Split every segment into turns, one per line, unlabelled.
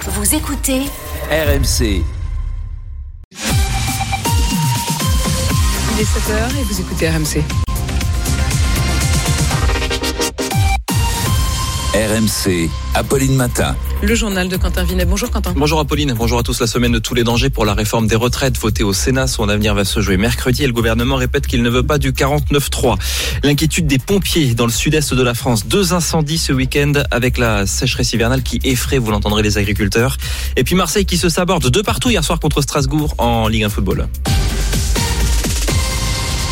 Vous écoutez
RMC.
Il est 7h et vous écoutez RMC.
RMC, Apolline Matin.
Le journal de Quentin Vinet. Bonjour Quentin.
Bonjour Apolline, bonjour à tous. La semaine de tous les dangers pour la réforme des retraites votée au Sénat. Son avenir va se jouer mercredi et le gouvernement répète qu'il ne veut pas du 49-3. L'inquiétude des pompiers dans le sud-est de la France. Deux incendies ce week-end avec la sécheresse hivernale qui effraie, vous l'entendrez, les agriculteurs. Et puis Marseille qui se saborde de partout hier soir contre Strasbourg en Ligue 1 Football.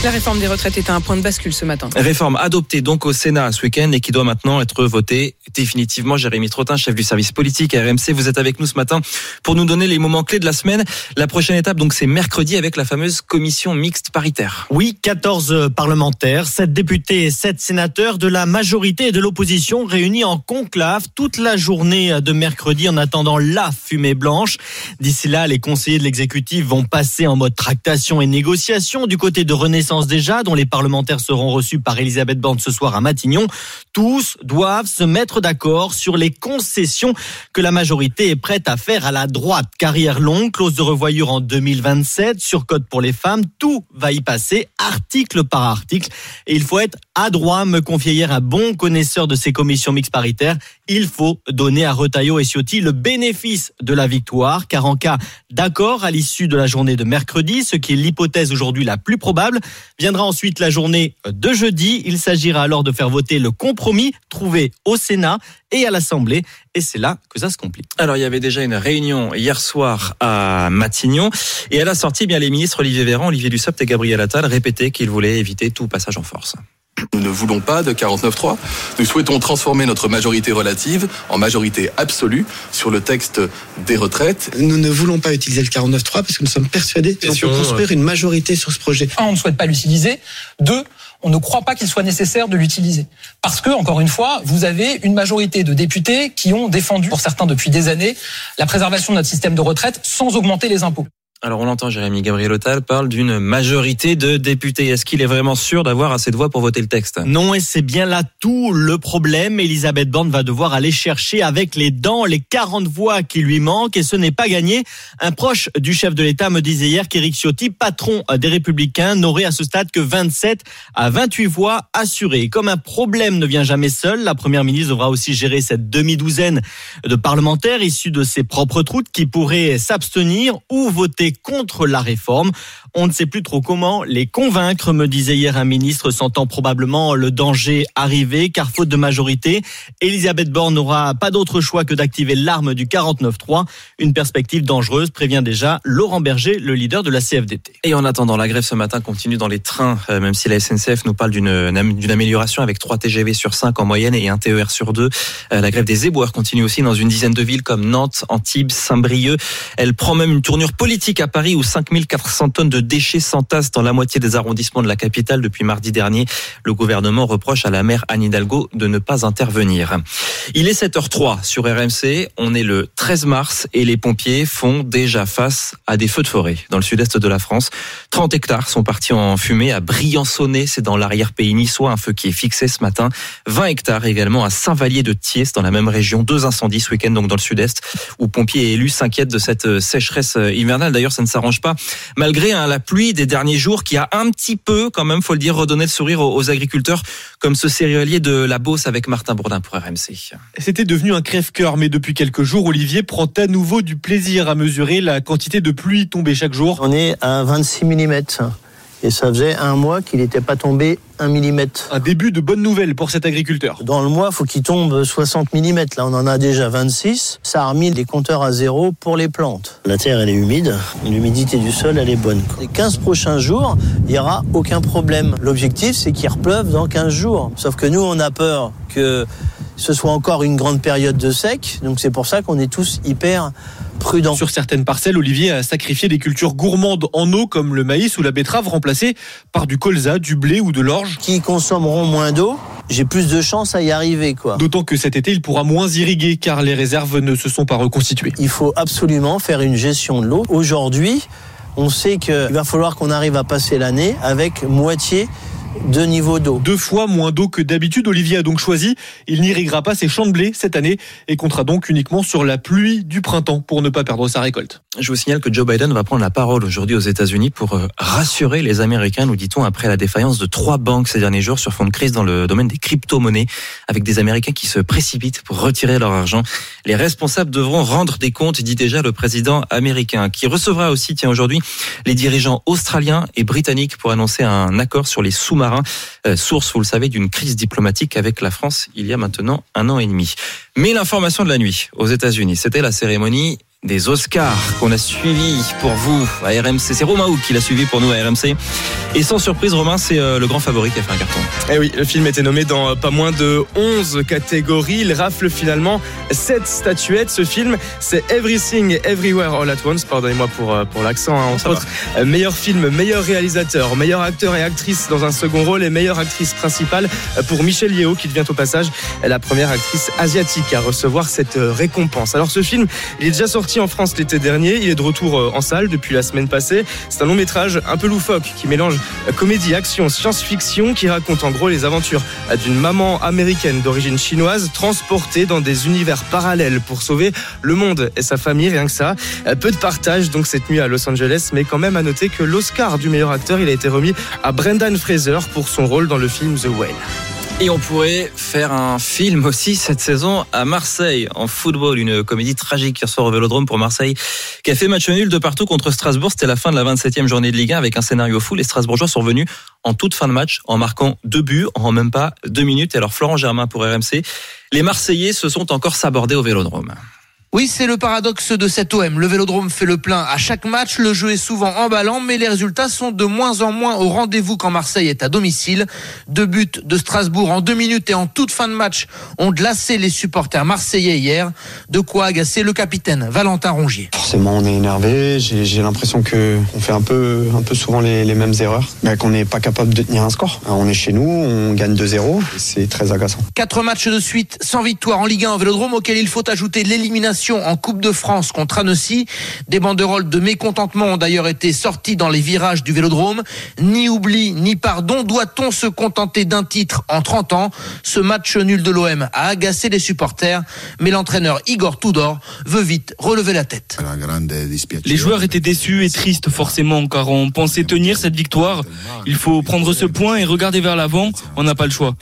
La réforme des retraites est à un point de bascule ce matin.
Réforme adoptée donc au Sénat ce week-end et qui doit maintenant être votée définitivement. Jérémy Trottin, chef du service politique à RMC, vous êtes avec nous ce matin pour nous donner les moments clés de la semaine. La prochaine étape, donc, c'est mercredi avec la fameuse commission mixte paritaire.
Oui, 14 parlementaires, 7 députés et 7 sénateurs de la majorité et de l'opposition réunis en conclave toute la journée de mercredi en attendant la fumée blanche. D'ici là, les conseillers de l'exécutif vont passer en mode tractation et négociation du côté de Renaissance déjà, dont les parlementaires seront reçus par Elisabeth Borne ce soir à Matignon. Tous doivent se mettre d'accord sur les concessions que la majorité est prête à faire à la droite. Carrière longue, clause de revoyure en 2027, surcode pour les femmes, tout va y passer, article par article. Et il faut être adroit, me confiait hier un bon connaisseur de ces commissions mixtes paritaires. Il faut donner à Retailleau et Ciotti le bénéfice de la victoire, car en cas d'accord à l'issue de la journée de mercredi, ce qui est l'hypothèse aujourd'hui la plus probable, Viendra ensuite la journée de jeudi. Il s'agira alors de faire voter le compromis trouvé au Sénat et à l'Assemblée. Et c'est là que ça se complique.
Alors, il y avait déjà une réunion hier soir à Matignon. Et à la sortie, eh bien, les ministres Olivier Véran, Olivier Dussopt et Gabriel Attal répétaient qu'ils voulaient éviter tout passage en force.
Nous ne voulons pas de 49-3. Nous souhaitons transformer notre majorité relative en majorité absolue sur le texte des retraites.
Nous ne voulons pas utiliser le 49-3 parce que nous sommes persuadés qu'on peut construire une majorité sur ce projet.
Un, on ne souhaite pas l'utiliser. Deux, on ne croit pas qu'il soit nécessaire de l'utiliser. Parce que, encore une fois, vous avez une majorité de députés qui ont défendu, pour certains depuis des années, la préservation de notre système de retraite sans augmenter les impôts.
Alors on l'entend, Jérémy Gabriel Otal parle d'une majorité de députés. Est-ce qu'il est vraiment sûr d'avoir assez de voix pour voter le texte?
Non, et c'est bien là tout le problème. Elisabeth Borne va devoir aller chercher avec les dents les 40 voix qui lui manquent et ce n'est pas gagné. Un proche du chef de l'État me disait hier qu'Éric Ciotti, patron des Républicains, n'aurait à ce stade que 27 à 28 voix assurées. Comme un problème ne vient jamais seul, la première ministre devra aussi gérer cette demi-douzaine de parlementaires issus de ses propres troutes qui pourraient s'abstenir ou voter contre la réforme. On ne sait plus trop comment les convaincre, me disait hier un ministre, sentant probablement le danger arriver, car faute de majorité, Elisabeth Borne n'aura pas d'autre choix que d'activer l'arme du 49-3. Une perspective dangereuse, prévient déjà Laurent Berger, le leader de la CFDT.
Et en attendant, la grève ce matin continue dans les trains, euh, même si la SNCF nous parle d'une amélioration avec 3 TGV sur 5 en moyenne et un TER sur 2. Euh, la grève des éboueurs continue aussi dans une dizaine de villes comme Nantes, Antibes, Saint-Brieuc. Elle prend même une tournure politique à Paris où 5400 tonnes de déchets s'entassent dans la moitié des arrondissements de la capitale depuis mardi dernier. Le gouvernement reproche à la maire Anne Hidalgo de ne pas intervenir. Il est 7h03 sur RMC. On est le 13 mars et les pompiers font déjà face à des feux de forêt dans le sud-est de la France. 30 hectares sont partis en fumée à Briançonnet, c'est dans l'arrière-pays niçois, un feu qui est fixé ce matin. 20 hectares également à Saint-Vallier de Thiès dans la même région. Deux incendies ce week-end donc dans le sud-est où pompiers et élus s'inquiètent de cette sécheresse hivernale. D'ailleurs, ça ne s'arrange pas malgré hein, la pluie des derniers jours qui a un petit peu, quand même, faut le dire, redonné le sourire aux, agriculteurs, comme ce céréalier de la Beauce avec Martin Bourdin pour RMC.
C'était devenu un crève-cœur, mais depuis quelques jours, Olivier prend à nouveau du plaisir à mesurer la quantité de pluie tombée chaque jour.
On est à 26 mm. Et ça faisait un mois qu'il n'était pas tombé un millimètre.
Un début de bonne nouvelle pour cet agriculteur.
Dans le mois, il faut qu'il tombe 60 mm. Là, on en a déjà 26. Ça a remis les compteurs à zéro pour les plantes. La terre, elle est humide. L'humidité du sol, elle est bonne. Les 15 prochains jours, il n'y aura aucun problème. L'objectif, c'est qu'il repleuve dans 15 jours. Sauf que nous, on a peur que ce soit encore une grande période de sec. Donc c'est pour ça qu'on est tous hyper prudents.
Sur certaines parcelles, Olivier a sacrifié des cultures gourmandes en eau comme le maïs ou la betterave remplacées par du colza, du blé ou de l'orge.
Qui consommeront moins d'eau, j'ai plus de chances à y arriver. quoi.
D'autant que cet été, il pourra moins irriguer car les réserves ne se sont pas reconstituées.
Il faut absolument faire une gestion de l'eau. Aujourd'hui, on sait qu'il va falloir qu'on arrive à passer l'année avec moitié
Deux fois moins d'eau que d'habitude. Olivier a donc choisi. Il n'irriguera pas ses champs de blé cette année et comptera donc uniquement sur la pluie du printemps pour ne pas perdre sa récolte.
Je vous signale que Joe Biden va prendre la parole aujourd'hui aux États-Unis pour euh, rassurer les Américains, nous dit-on, après la défaillance de trois banques ces derniers jours sur fond de crise dans le domaine des crypto-monnaies, avec des Américains qui se précipitent pour retirer leur argent. Les responsables devront rendre des comptes, dit déjà le président américain, qui recevra aussi, tiens, aujourd'hui, les dirigeants australiens et britanniques pour annoncer un accord sur les sous-marins, euh, source, vous le savez, d'une crise diplomatique avec la France il y a maintenant un an et demi. Mais l'information de la nuit aux États-Unis, c'était la cérémonie des Oscars qu'on a suivi pour vous à RMC. C'est Romain qui l'a suivi pour nous à RMC. Et sans surprise, Romain, c'est euh, le grand favori qui a fait un carton.
Eh oui, le film était nommé dans euh, pas moins de 11 catégories. Il rafle finalement 7 statuettes. Ce film, c'est Everything Everywhere All at Once. Pardonnez-moi pour, euh, pour l'accent, hein, entre autres. Meilleur film, meilleur réalisateur, meilleur acteur et actrice dans un second rôle et meilleure actrice principale pour Michelle Yeoh qui devient au passage la première actrice asiatique à recevoir cette récompense. Alors ce film, il est déjà sorti en France l'été dernier. Il est de retour en salle depuis la semaine passée. C'est un long métrage un peu loufoque qui mélange comédie, action, science-fiction qui raconte en gros les aventures d'une maman américaine d'origine chinoise transportée dans des univers parallèles pour sauver le monde et sa famille, rien que ça. Peu de partage donc cette nuit à Los Angeles, mais quand même à noter que l'Oscar du meilleur acteur, il a été remis à Brendan Fraser pour son rôle dans le film The Whale.
Et on pourrait faire un film aussi cette saison à Marseille en football, une comédie tragique hier soir au Vélodrome pour Marseille qui a fait match nul de partout contre Strasbourg. C'était la fin de la 27e journée de Ligue 1 avec un scénario fou. Les Strasbourgeois sont venus en toute fin de match en marquant deux buts en même pas deux minutes. Et alors Florent Germain pour RMC, les Marseillais se sont encore sabordés au Vélodrome.
Oui, c'est le paradoxe de cet OM. Le Vélodrome fait le plein à chaque match, le jeu est souvent emballant, mais les résultats sont de moins en moins au rendez-vous quand Marseille est à domicile. Deux buts de Strasbourg en deux minutes et en toute fin de match ont glacé les supporters marseillais hier. De quoi agacer le capitaine Valentin Rongier.
Forcément, on est énervé. J'ai l'impression que on fait un peu, un peu souvent les, les mêmes erreurs, mais qu'on n'est pas capable de tenir un score. On est chez nous, on gagne 2-0, c'est très agaçant.
Quatre matchs de suite sans victoire en Ligue 1 au Vélodrome auquel il faut ajouter l'élimination en Coupe de France contre Annecy. Des banderoles de mécontentement ont d'ailleurs été sorties dans les virages du Vélodrome. Ni oubli, ni pardon. Doit-on se contenter d'un titre en 30 ans? Ce match nul de l'OM a agacé les supporters, mais l'entraîneur Igor Tudor veut vite relever la tête.
Les joueurs étaient déçus et tristes forcément car on pensait tenir cette victoire. Il faut prendre ce point et regarder vers l'avant. On n'a pas le choix.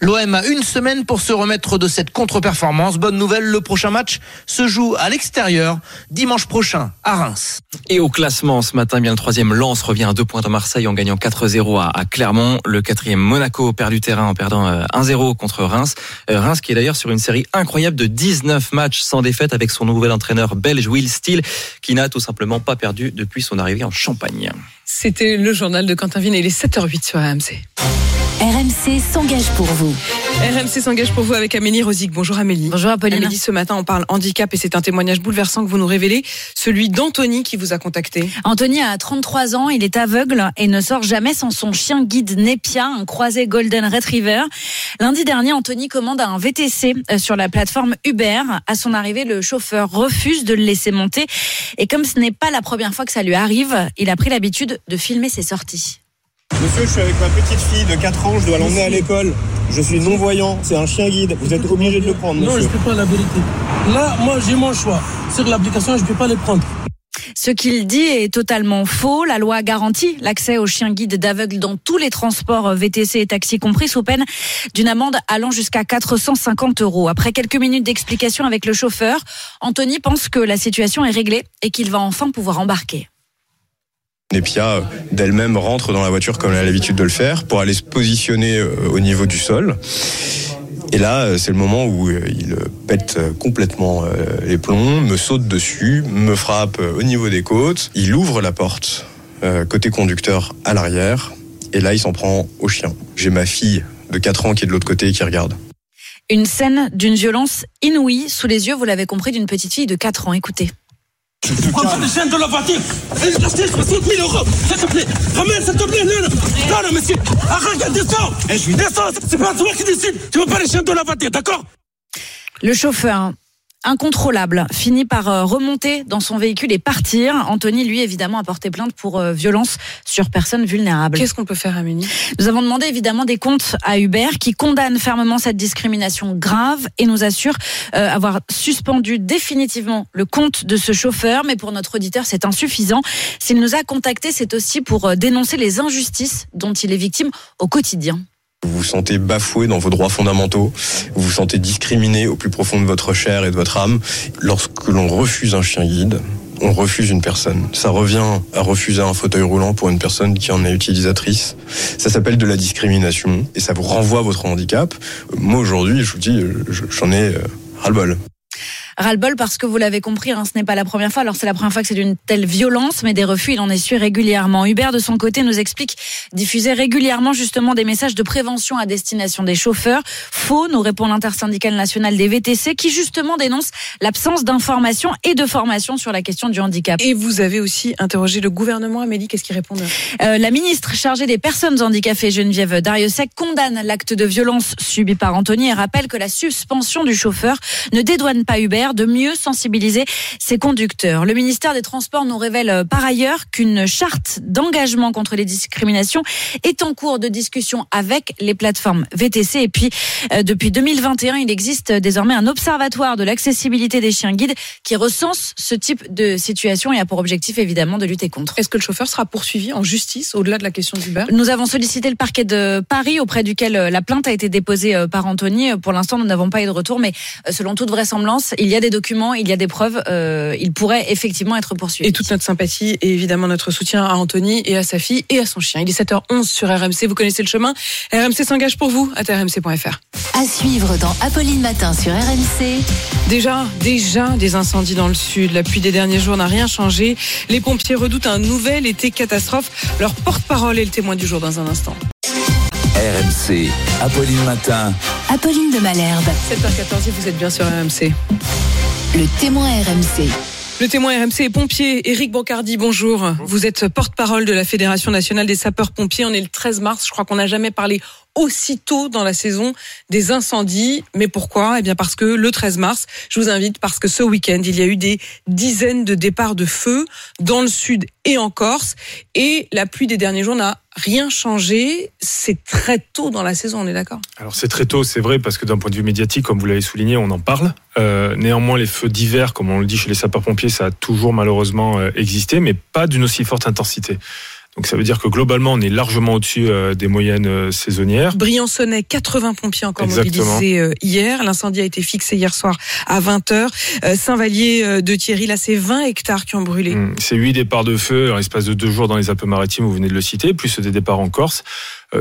L'OM a une semaine pour se remettre de cette contre-performance. Bonne nouvelle, le prochain match se joue à l'extérieur dimanche prochain à Reims.
Et au classement ce matin, bien le troisième Lens revient à deux points à Marseille en gagnant 4-0 à, Clermont. Le quatrième Monaco perd du terrain en perdant 1-0 euh, contre Reims. Euh, Reims qui est d'ailleurs sur une série incroyable de 19 matchs sans défaite avec son nouvel entraîneur belge Will Steele qui n'a tout simplement pas perdu depuis son arrivée en Champagne.
C'était le journal de Quentin Vigne et les 7h08 sur AMC.
RMC s'engage pour vous.
RMC s'engage pour vous avec Amélie Rosic. Bonjour Amélie.
Bonjour Apolline.
Amélie, ce matin on parle handicap et c'est un témoignage bouleversant que vous nous révélez, celui d'Anthony qui vous a contacté.
Anthony a 33 ans, il est aveugle et ne sort jamais sans son chien guide Nepia, un croisé Golden Retriever. Lundi dernier, Anthony commande un VTC euh, sur la plateforme Uber. À son arrivée, le chauffeur refuse de le laisser monter et comme ce n'est pas la première fois que ça lui arrive, il a pris l'habitude de filmer ses sorties.
Monsieur, je suis avec ma petite fille de 4 ans, je dois l'emmener à l'école. Je suis non-voyant, c'est un chien guide. Vous êtes obligé de le prendre, monsieur.
Non, je ne peux pas la vérité. Là, moi, j'ai mon choix. Sur l'application, je ne peux pas les prendre.
Ce qu'il dit est totalement faux. La loi garantit l'accès aux chiens guides d'aveugles dans tous les transports VTC et taxis compris sous peine d'une amende allant jusqu'à 450 euros. Après quelques minutes d'explication avec le chauffeur, Anthony pense que la situation est réglée et qu'il va enfin pouvoir embarquer.
Nepia d'elle-même rentre dans la voiture comme elle a l'habitude de le faire pour aller se positionner euh, au niveau du sol. Et là, euh, c'est le moment où euh, il pète complètement les plombs, me saute dessus, me frappe au niveau des côtes. Il ouvre la porte côté conducteur à l'arrière. Et là, il s'en prend au chien. J'ai ma fille de 4 ans qui est de l'autre côté et qui regarde.
Une scène d'une violence inouïe sous les yeux, vous l'avez compris, d'une petite fille de 4 ans. Écoutez.
Tu prends pas les chaînes de la voiture. Je t'achète 60 000 euros. S'il te plaît Ramène, s'il te plaît Non, non. Non, monsieur. Arrête, descends Et je descends C'est pas toi qui décide. Tu veux pas les chaînes de la voiture, d'accord?
Le chauffeur incontrôlable, finit par euh, remonter dans son véhicule et partir. Anthony, lui, évidemment, a porté plainte pour euh, violence sur personnes vulnérables.
Qu'est-ce qu'on peut faire, Amélie?
Nous avons demandé évidemment des comptes à Uber qui condamne fermement cette discrimination grave et nous assure euh, avoir suspendu définitivement le compte de ce chauffeur. Mais pour notre auditeur, c'est insuffisant. S'il nous a contacté, c'est aussi pour euh, dénoncer les injustices dont il est victime au quotidien.
Vous vous sentez bafoué dans vos droits fondamentaux, vous vous sentez discriminé au plus profond de votre chair et de votre âme. Lorsque l'on refuse un chien guide, on refuse une personne. Ça revient à refuser un fauteuil roulant pour une personne qui en est utilisatrice. Ça s'appelle de la discrimination et ça vous renvoie à votre handicap. Moi aujourd'hui, je vous dis, je- j'en ai euh, ras-le-bol.
Ras-le-bol parce que vous l'avez compris, hein, ce n'est pas la première fois. Alors c'est la première fois que c'est d'une telle violence, mais des refus, il en essuie régulièrement. Hubert, de son côté, nous explique diffuser régulièrement justement des messages de prévention à destination des chauffeurs. Faux, nous répond l'intersyndicale nationale des VTC, qui justement dénonce l'absence d'information et de formation sur la question du handicap.
Et vous avez aussi interrogé le gouvernement, Amélie, qu'est-ce qu'ils répondent
Euh, la ministre chargée des personnes handicapées, Geneviève Dariussec, condamne l'acte de violence subi par Anthony et rappelle que la suspension du chauffeur ne dédouane pas De mieux sensibiliser ses conducteurs. Le ministère des Transports nous révèle euh, par ailleurs qu'une charte d'engagement contre les discriminations est en cours de discussion avec les plateformes VTC. Et puis, euh, depuis 2021, il existe désormais un observatoire de l'accessibilité des chiens guides qui recense ce type de situation et a pour objectif évidemment de lutter contre.
Est-ce que le chauffeur sera poursuivi en justice au-delà de la question d'Uber
Nous avons sollicité le parquet de Paris auprès duquel euh, la plainte a été déposée par Anthony. Pour l'instant, nous n'avons pas eu de retour, mais selon toute vraisemblance, il y a des documents, il y a des preuves. euh, il pourrait effectivement être poursuivi.
Et toute notre sympathie et évidemment notre soutien à Anthony et à sa fille et à son chien. Il est 7h11 sur RMC, vous connaissez le chemin. RMC s'engage pour vous à rmc.fr.
À suivre dans Apolline Matin sur RMC.
Déjà, déjà des incendies dans le sud. La pluie des derniers jours n'a rien changé. Les pompiers redoutent un nouvel été catastrophe. Leur porte-parole est le témoin du jour dans un instant.
RMC, Apolline Matin.
Apolline de Malherbe.
7h14, vous êtes bien sur RMC.
Le témoin RMC.
Le témoin RMC est pompier. Éric Bancardi, bonjour. Vous êtes porte-parole de la Fédération nationale des sapeurs-pompiers. On est le 13 mars. Je crois qu'on n'a jamais parlé aussitôt dans la saison des incendies. Mais pourquoi? Eh bien parce que le 13 mars, je vous invite parce que ce week-end, il y a eu des dizaines de départs de feu dans le sud et en Corse. Et la pluie des derniers jours n'a rien changé. C'est très tôt dans la saison, on est d'accord?
Alors c'est très tôt, c'est vrai, parce que d'un point de vue médiatique, comme vous l'avez souligné, on en parle. Euh, néanmoins, les feux d'hiver, comme on le dit chez les sapeurs-pompiers, ça a toujours malheureusement euh, existé, mais pas d'une aussi forte intensité. Donc ça veut dire que globalement, on est largement au-dessus euh, des moyennes euh, saisonnières.
Briançonnais, 80 pompiers encore
Exactement.
mobilisés euh, hier. L'incendie a été fixé hier soir à 20h. Saint-Vallier de Thierry, là, c'est 20 hectares qui ont brûlé.
Mm, C'est huit départs de feu en l'espace de deux jours dans les Alpes-Maritimes, vous venez de le citer, plus des départs en Corse,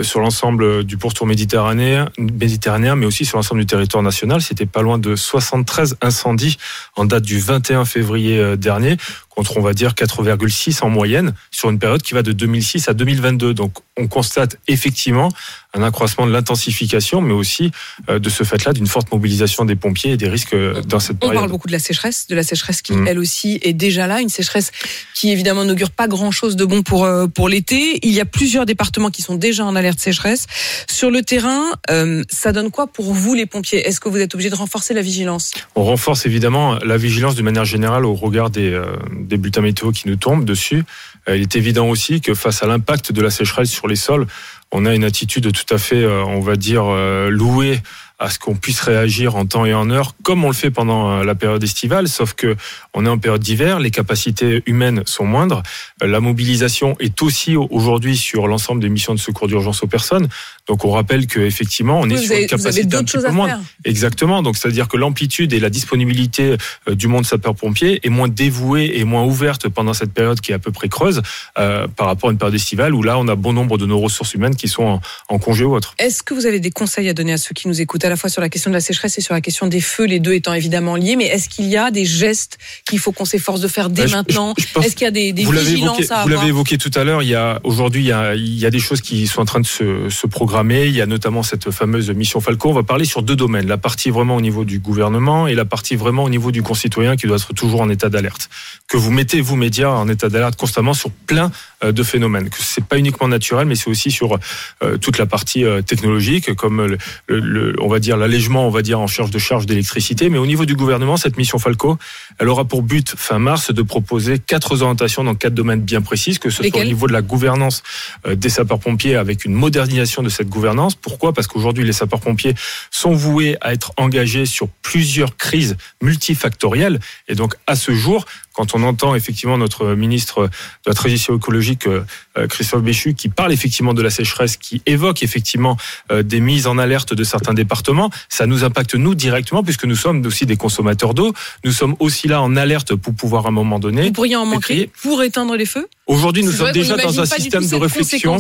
sur l'ensemble du pourtour méditerranéen, méditerranéen, mais aussi sur l'ensemble du territoire national. C'était pas loin de 73 incendies en date du 21 février euh, dernier, contre on va dire 4,6 en moyenne, sur une période qui va de 2006 à 2022. Donc on constate effectivement un accroissement de l'intensification, mais aussi euh, de ce fait-là d'une forte mobilisation des pompiers et des risques euh, dans cette
On
période.
parle beaucoup de la sécheresse, de la sécheresse qui,
Mm.
elle aussi, est déjà là. Une sécheresse qui, évidemment, n'augure pas grand-chose de bon pour, euh, pour l'été. Il y a plusieurs départements qui sont déjà en alerte sécheresse. Sur le terrain, euh, ça donne quoi pour vous, les pompiers? Est-ce que vous êtes obligés de renforcer la vigilance?
On renforce évidemment la vigilance de manière générale au regard des, euh, des bulletins météo qui nous tombent dessus. Il est évident aussi que face à l'impact de la sécheresse sur les sols, on a une attitude tout à fait, euh, on va dire, euh, louée à ce qu'on puisse réagir en temps et en heure, comme on le fait pendant euh, la période estivale, sauf que on est en période d'hiver, les capacités humaines sont moindres, Euh, la mobilisation est aussi au- aujourd'hui sur l'ensemble des missions de secours d'urgence aux personnes. Donc on rappelle que effectivement, on est sur
avez-
une capacité un petit peu moindre. Exactement. Donc, c'est-à-dire que l'amplitude et la disponibilité euh, du monde sapeur-pompier est moins dévouée et moins ouverte pendant cette période qui est à peu près creuse euh, par rapport à une période estivale où là, on a bon nombre de nos ressources humaines qui sont en, en congé ou autre.
Est-ce que vous avez des conseils à donner à ceux qui nous écoutent, à la la fois sur la question de la sécheresse et sur la question des feux, les deux étant évidemment liés. Mais est-ce qu'il y a des gestes qu'il faut qu'on s'efforce de faire dès
Bah, je-
maintenant Est-ce qu'il y a des, des
vous
vigilances
évoqué,
à
vous l'avez
avoir
évoqué tout à l'heure. Il y a aujourd'hui, il y a, il y a des choses qui sont en train de se, se programmer. Il y a notamment cette fameuse mission Falco. On va parler sur deux domaines la partie vraiment au niveau du gouvernement et la partie vraiment au niveau du concitoyen qui doit être toujours en état d'alerte. Que vous mettez vous médias en état d'alerte constamment sur plein euh, de phénomènes. Que c'est pas uniquement naturel, mais c'est aussi sur euh, toute la partie euh, technologique, comme le, le- le- on va dire l'allègement, on va dire en charge de charge d'électricité. Mais au niveau du gouvernement, cette mission Falco, elle aura pour but fin mars de proposer quatre orientations dans quatre domaines bien précis, que ce soit au niveau de la gouvernance euh, des sapeurs-pompiers avec une modernisation de cette gouvernance. Pourquoi? Parce qu'aujourd'hui, les sapeurs-pompiers sont voués à être engagés sur plusieurs crises multifactorielles. Et donc, à ce jour, quand on entend effectivement notre ministre de la transition écologique, euh, euh, Christophe Béchu, qui parle effectivement de la sécheresse, qui évoque effectivement euh, des mises en alerte de certains départements, ça nous impacte nous directement puisque nous sommes aussi des consommateurs d'eau. Nous sommes aussi là en alerte pour pouvoir à un moment donné.
Vous pourriez en manquer pour éteindre les feux?
Aujourd'hui, nous sommes déjà dans un système de réflexion.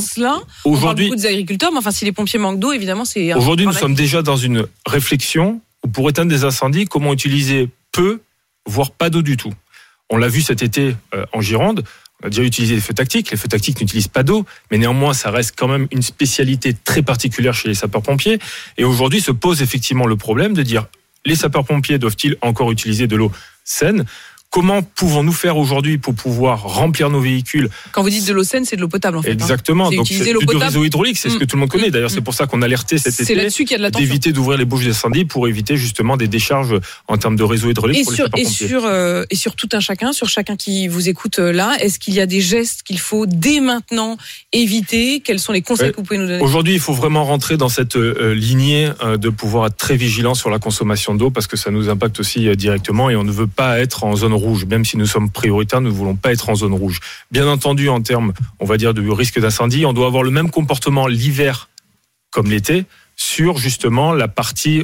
Aujourd'hui,
beaucoup des agriculteurs, mais enfin, si les pompiers manquent d'eau, évidemment, c'est.
Aujourd'hui, nous sommes déjà dans une réflexion pour éteindre des incendies, comment utiliser peu, voire pas d'eau du tout? On l'a vu cet été euh, en Gironde. On a déjà utilisé les feux tactiques. Les feux tactiques n'utilisent pas d'eau, mais néanmoins, ça reste quand même une spécialité très particulière chez les sapeurs-pompiers. Et aujourd'hui, se pose effectivement le problème de dire les sapeurs-pompiers doivent-ils encore utiliser de l'eau saine? Comment pouvons-nous faire aujourd'hui pour pouvoir remplir nos véhicules
Quand vous dites de l'eau saine, c'est de l'eau potable, en fait. hein.
Exactement.
C'est
Donc c'est du réseau hydraulique, c'est ce que
Mm.
tout le monde connaît.
Mm.
D'ailleurs, c'est pour ça qu'on a alerté cet
C'est
été
là-dessus qu'il y a de l'attention.
d'éviter d'ouvrir les bouches d'incendie pour éviter justement des décharges en termes de réseau hydraulique
Et
pour
sur,
les
et,
sapeurs-pompiers.
sur, euh, et sur tout un chacun, sur chacun qui vous écoute euh, là, est-ce qu'il y a des gestes qu'il faut dès maintenant éviter? Quels sont les conseils
Ouais.
que vous pouvez nous donner?
Aujourd'hui, il faut vraiment rentrer dans cette euh, lignée euh, de pouvoir être très vigilant sur la consommation d'eau parce que ça nous impacte aussi euh, directement et on ne veut pas être en zone Même si nous sommes prioritaires, nous ne voulons pas être en zone rouge. Bien entendu, en termes, on va dire, de risque d'incendie, on doit avoir le même comportement l'hiver comme l'été sur justement la partie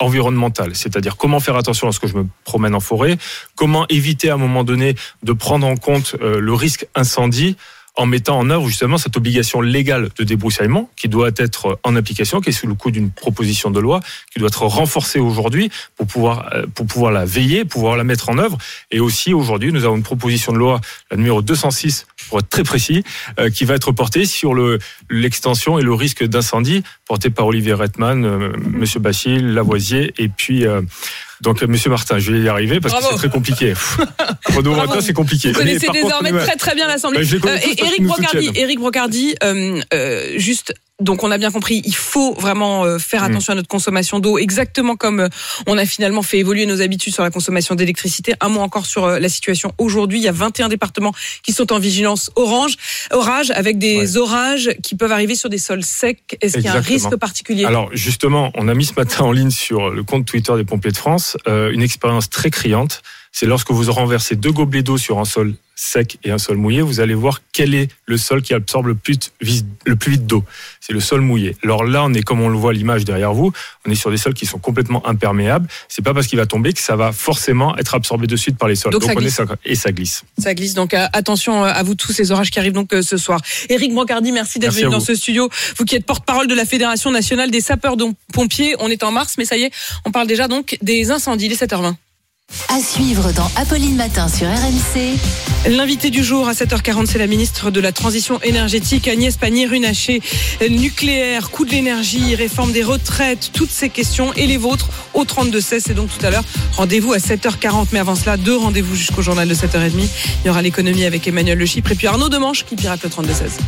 environnementale, c'est-à-dire comment faire attention lorsque je me promène en forêt, comment éviter à un moment donné de prendre en compte euh, le risque incendie en mettant en œuvre justement cette obligation légale de débroussaillement qui doit être en application, qui est sous le coup d'une proposition de loi, qui doit être renforcée aujourd'hui pour pouvoir euh, pour pouvoir la veiller, pouvoir la mettre en œuvre. Et aussi aujourd'hui, nous avons une proposition de loi, la numéro 206 pour être très précis, euh, qui va être portée sur le l'extension et le risque d'incendie porté par Olivier Rettman, euh, Monsieur Bachil, Lavoisier et puis euh, donc euh, Monsieur Martin. Je vais y arriver parce
Bravo.
que c'est très compliqué. Renaud. Martin, c'est compliqué.
Vous connaissez
contre,
désormais très très bien l'Assemblée.
Bah,
Euh,
qu'ils
Éric
nous
Brocardi. Éric Brocardi, juste. Donc on a bien compris, il faut vraiment euh, faire
Mm.
attention à notre consommation d'eau, exactement comme euh, on a finalement fait évoluer nos habitudes sur la consommation d'électricité. Un mot encore sur euh, la situation aujourd'hui. Il y a 21 départements qui sont en vigilance orange, orage, avec des orages qui peuvent arriver sur des sols secs. Est-ce qu'il y a un risque particulier?
Alors justement, on a mis ce matin en ligne sur le compte Twitter des pompiers de France euh, une expérience très criante. C'est lorsque vous renversez deux gobelets d'eau sur un sol sec et un sol mouillé, vous allez voir quel est le sol qui absorbe le plus, vite- le plus vite d'eau. C'est le sol mouillé. Alors là, on est comme on le voit l'image derrière vous, on est sur des sols qui sont complètement imperméables. C'est pas parce qu'il va tomber que ça va forcément être absorbé de suite par les sols.
Donc ça
on est
glisse.
et ça glisse.
Ça glisse, donc euh, attention euh, à vous tous ces orages qui arrivent donc euh, ce soir. Éric Brocardi, merci d'être venu dans ce studio. Vous qui êtes porte-parole de la Fédération nationale des sapeurs-pompiers, on est en mars, mais ça y est, on parle déjà donc des incendies, les 7h20.
À suivre dans Apolline Matin sur RMC.
L'invité du jour à 7h40, c'est la ministre de la Transition énergétique, Agnès Pannier-Runacher. Nucléaire, coût de l'énergie, réforme des retraites, toutes ces questions et les vôtres au 32-16. C'est donc tout à l'heure. Rendez-vous à 7h40. Mais avant cela, deux rendez-vous jusqu'au journal de 7h30. Il y aura l'économie avec Emmanuel Le Chypre et puis Arnaud Demanche qui pirate le 32-16.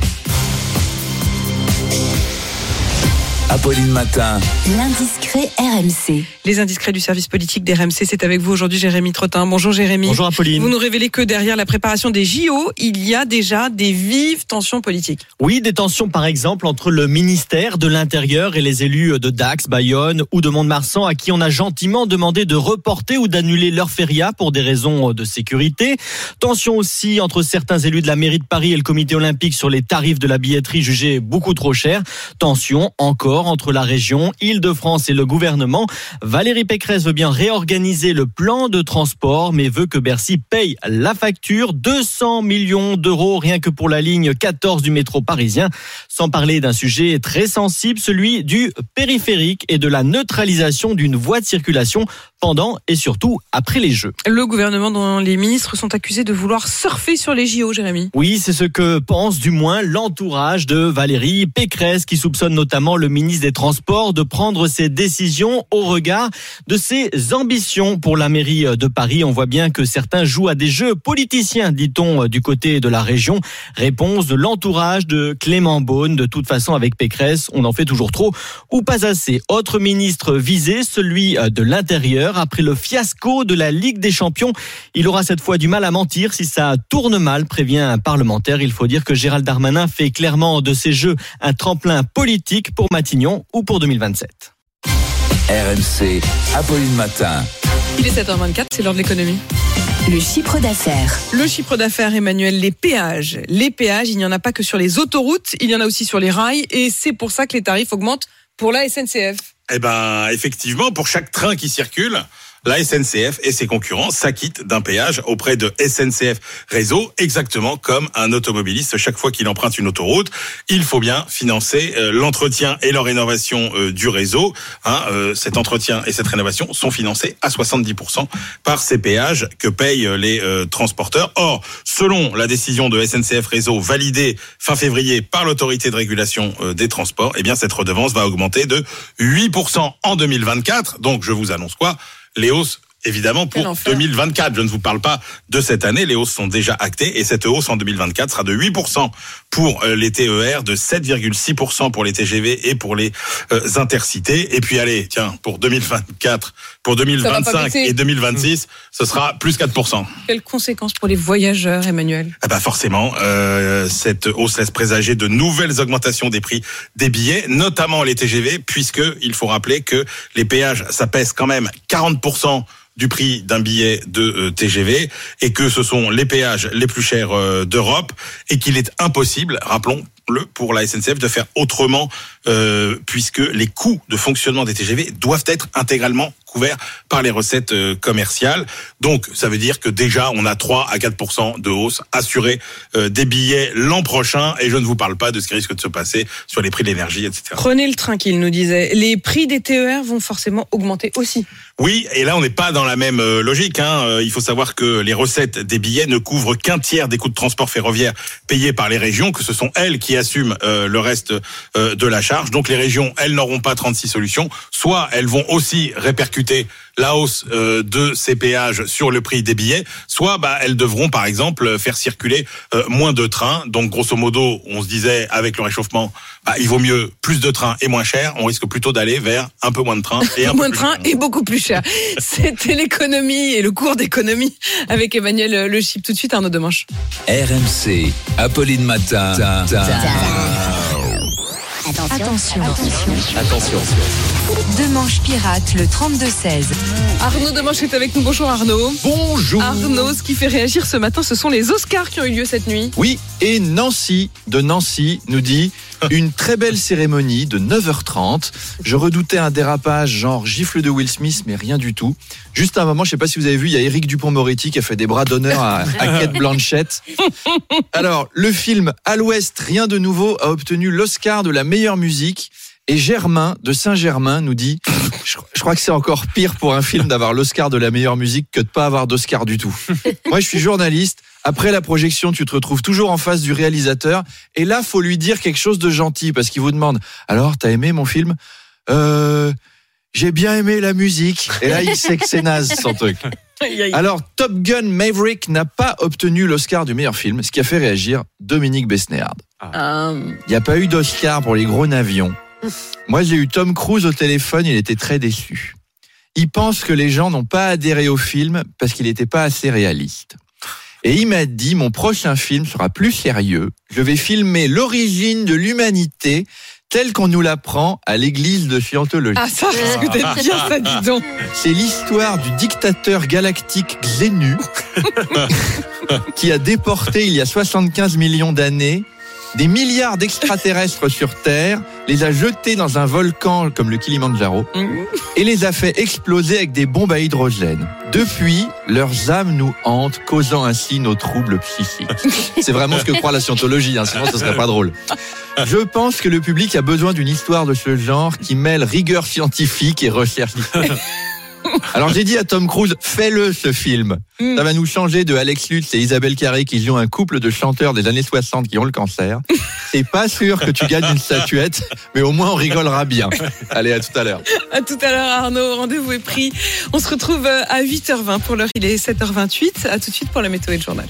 Apolline Matin.
L'indiscret RMC.
Les indiscrets du service politique d'RMC, c'est avec vous aujourd'hui Jérémy Trottin. Bonjour Jérémy.
Bonjour Apolline.
Vous nous révélez que derrière la préparation des JO, il y a déjà des vives tensions politiques.
Oui, des tensions par exemple entre le ministère de l'Intérieur et les élus de Dax, Bayonne ou de Mont-de-Marsan à qui on a gentiment demandé de reporter ou d'annuler leur feria pour des raisons de sécurité. Tension aussi entre certains élus de la mairie de Paris et le comité olympique sur les tarifs de la billetterie jugés beaucoup trop chers. Tension encore accord entre la région, Île-de-France et le gouvernement. Valérie Pécresse veut bien réorganiser le plan de transport, mais veut que Bercy paye la facture. 200 millions d'euros rien que pour la ligne 14 du métro parisien. Sans parler d'un sujet très sensible, celui du périphérique et de la neutralisation d'une voie de circulation pendant et surtout après les Jeux.
Le gouvernement dont les ministres sont accusés de vouloir surfer sur les JO, Jérémy.
Oui, c'est ce que pense du moins l'entourage de Valérie Pécresse qui soupçonne notamment le ministre des Transports de prendre ses décisions au regard de ses ambitions pour la mairie de Paris. On voit bien que certains jouent à des jeux politiciens, dit-on du côté de la région. Réponse de l'entourage de Clément Beaune. De toute façon, avec Pécresse, on en fait toujours trop ou pas assez. Autre ministre visé, celui de l'Intérieur. Après le fiasco de la Ligue des Champions, il aura cette fois du mal à mentir si ça tourne mal, prévient un parlementaire. Il faut dire que Gérald Darmanin fait clairement de ces jeux un tremplin politique pour Matignon ou pour 2027.
RMC, Apolline Matin.
Il est 7h24, c'est l'heure de l'économie.
Le chiffre d'affaires.
Le chiffre d'affaires, Emmanuel, les péages. Les péages, il n'y en a pas que sur les autoroutes, il y en a aussi sur les rails, et c'est pour ça que les tarifs augmentent pour la SNCF.
Eh ben, effectivement, pour chaque train qui circule, la SNCF et ses concurrents s'acquittent d'un péage auprès de SNCF Réseau, exactement comme un automobiliste. Chaque fois qu'il emprunte une autoroute, il faut bien financer euh, l'entretien et la rénovation euh, du réseau. Hein, euh, cet entretien et cette rénovation sont financés à 70% par ces péages que payent les transporteurs. Or, selon la décision de SNCF Réseau validée fin février par l'autorité de régulation des transports, eh bien cette redevance va augmenter de 8% en 2024. Donc, je vous annonce quoi? Les hausses évidemment pour 2024. Je ne vous parle pas de cette année, les hausses sont déjà actées et cette hausse en 2024 sera de 8% pour euh, les TER, de 7,6% pour les TGV et pour les euh, intercités. Et puis allez, tiens, pour 2024, pour 2025 et 2026, ce sera plus 4%.
Quelles conséquences pour les voyageurs, Emmanuel?
Ah bah Forcément, euh, cette hausse laisse présager de nouvelles augmentations des prix des billets, notamment les TGV, puisque il faut rappeler que les péages, ça pèse quand même 40% du prix d'un billet de euh, TGV et que ce sont les péages les plus chers euh, d'Europe et qu'il est impossible, rappelons, le pour la SNCF de faire autrement euh, puisque les coûts de fonctionnement des TGV doivent être intégralement couverts par les recettes euh, commerciales. Donc ça veut dire que déjà on a 3 à 4% de hausse assurée euh, des billets l'an prochain et je ne vous parle pas de ce qui risque de se passer sur les prix de l'énergie, etc.
Prenez le train qu'il nous disait. Les prix des TER vont forcément augmenter aussi.
Oui, et là on n'est pas dans la même logique. Hein. Il faut savoir que les recettes des billets ne couvrent qu'un tiers des coûts de transport ferroviaire payés par les régions, que ce sont elles qui assument le reste de la charge. Donc les régions, elles n'auront pas 36 solutions. Soit elles vont aussi répercuter la hausse euh, de ces péages sur le prix des billets, soit bah, elles devront par exemple faire circuler euh, moins de trains. Donc grosso modo, on se disait avec le réchauffement, bah, il vaut mieux plus de trains et moins cher. On risque plutôt d'aller vers un peu moins de trains et un
moins
peu
de trains et beaucoup plus cher. C'était l'économie et le cours d'économie avec Emmanuel Le Chip. Tout de suite Arnaud Demanche.
RMC, Apolline Matin.
Attention.
Attention.
Demanche pirate, le 32-16.
Arnaud Demanche est avec nous. Bonjour Arnaud.
Bonjour.
Arnaud, ce qui fait réagir ce matin, ce sont les Oscars qui ont eu lieu cette nuit.
Oui, et Nancy de Nancy nous dit une très belle cérémonie de 9h30. Je redoutais un dérapage genre gifle de Will Smith, mais rien du tout. Juste un moment, je sais pas si vous avez vu, il y a Eric Dupont-Moretti qui a fait des bras d'honneur à, à Kate Blanchett. Alors, le film À l'Ouest, rien de nouveau, a obtenu l'Oscar de la meilleure musique. Et Germain de Saint-Germain nous dit, je, je crois que c'est encore pire pour un film d'avoir l'Oscar de la meilleure musique que de pas avoir d'Oscar du tout. Moi, je suis journaliste. Après la projection, tu te retrouves toujours en face du réalisateur. Et là, faut lui dire quelque chose de gentil parce qu'il vous demande, alors, t'as aimé mon film? Euh, j'ai bien aimé la musique. Et là, il sait que c'est naze, son truc. Alors, Top Gun Maverick n'a pas obtenu l'Oscar du meilleur film, ce qui a fait réagir Dominique Besnéard.
Euh,
Il n'y a pas eu d'Oscar pour les gros navions. Moi, j'ai eu Tom Cruise au téléphone, il était très déçu. Il pense que les gens n'ont pas adhéré au film parce qu'il n'était pas assez réaliste. Et il m'a dit, mon prochain film sera plus sérieux. Je vais filmer l'origine de l'humanité telle qu'on nous l'apprend à l'église de Scientologie.
Ah, ça risque d'être bien, ça, dis donc.
C'est l'histoire du dictateur galactique Xenu qui a déporté il y a 75 millions d'années des milliards d'extraterrestres sur Terre, les a jetés dans un volcan comme le Kilimandjaro et les a fait exploser avec des bombes à hydrogène. Depuis, leurs âmes nous hantent, causant ainsi nos troubles psychiques. C'est vraiment ce que croit la scientologie, hein, sinon ce serait pas drôle. Je pense que le public a besoin d'une histoire de ce genre qui mêle rigueur scientifique et recherche. Alors j'ai dit à Tom Cruise, fais-le ce film. Ça va nous changer de Alex Lutz et Isabelle Carré qui jouent un couple de chanteurs des années 60 qui ont le cancer. C'est pas sûr que tu gagnes une statuette, mais au moins on rigolera bien. Allez, à tout à l'heure.
À tout à l'heure Arnaud, rendez-vous est pris. On se retrouve euh, à 8h20 pour l'heure, il est 7h28. À tout de suite pour la météo et le journal.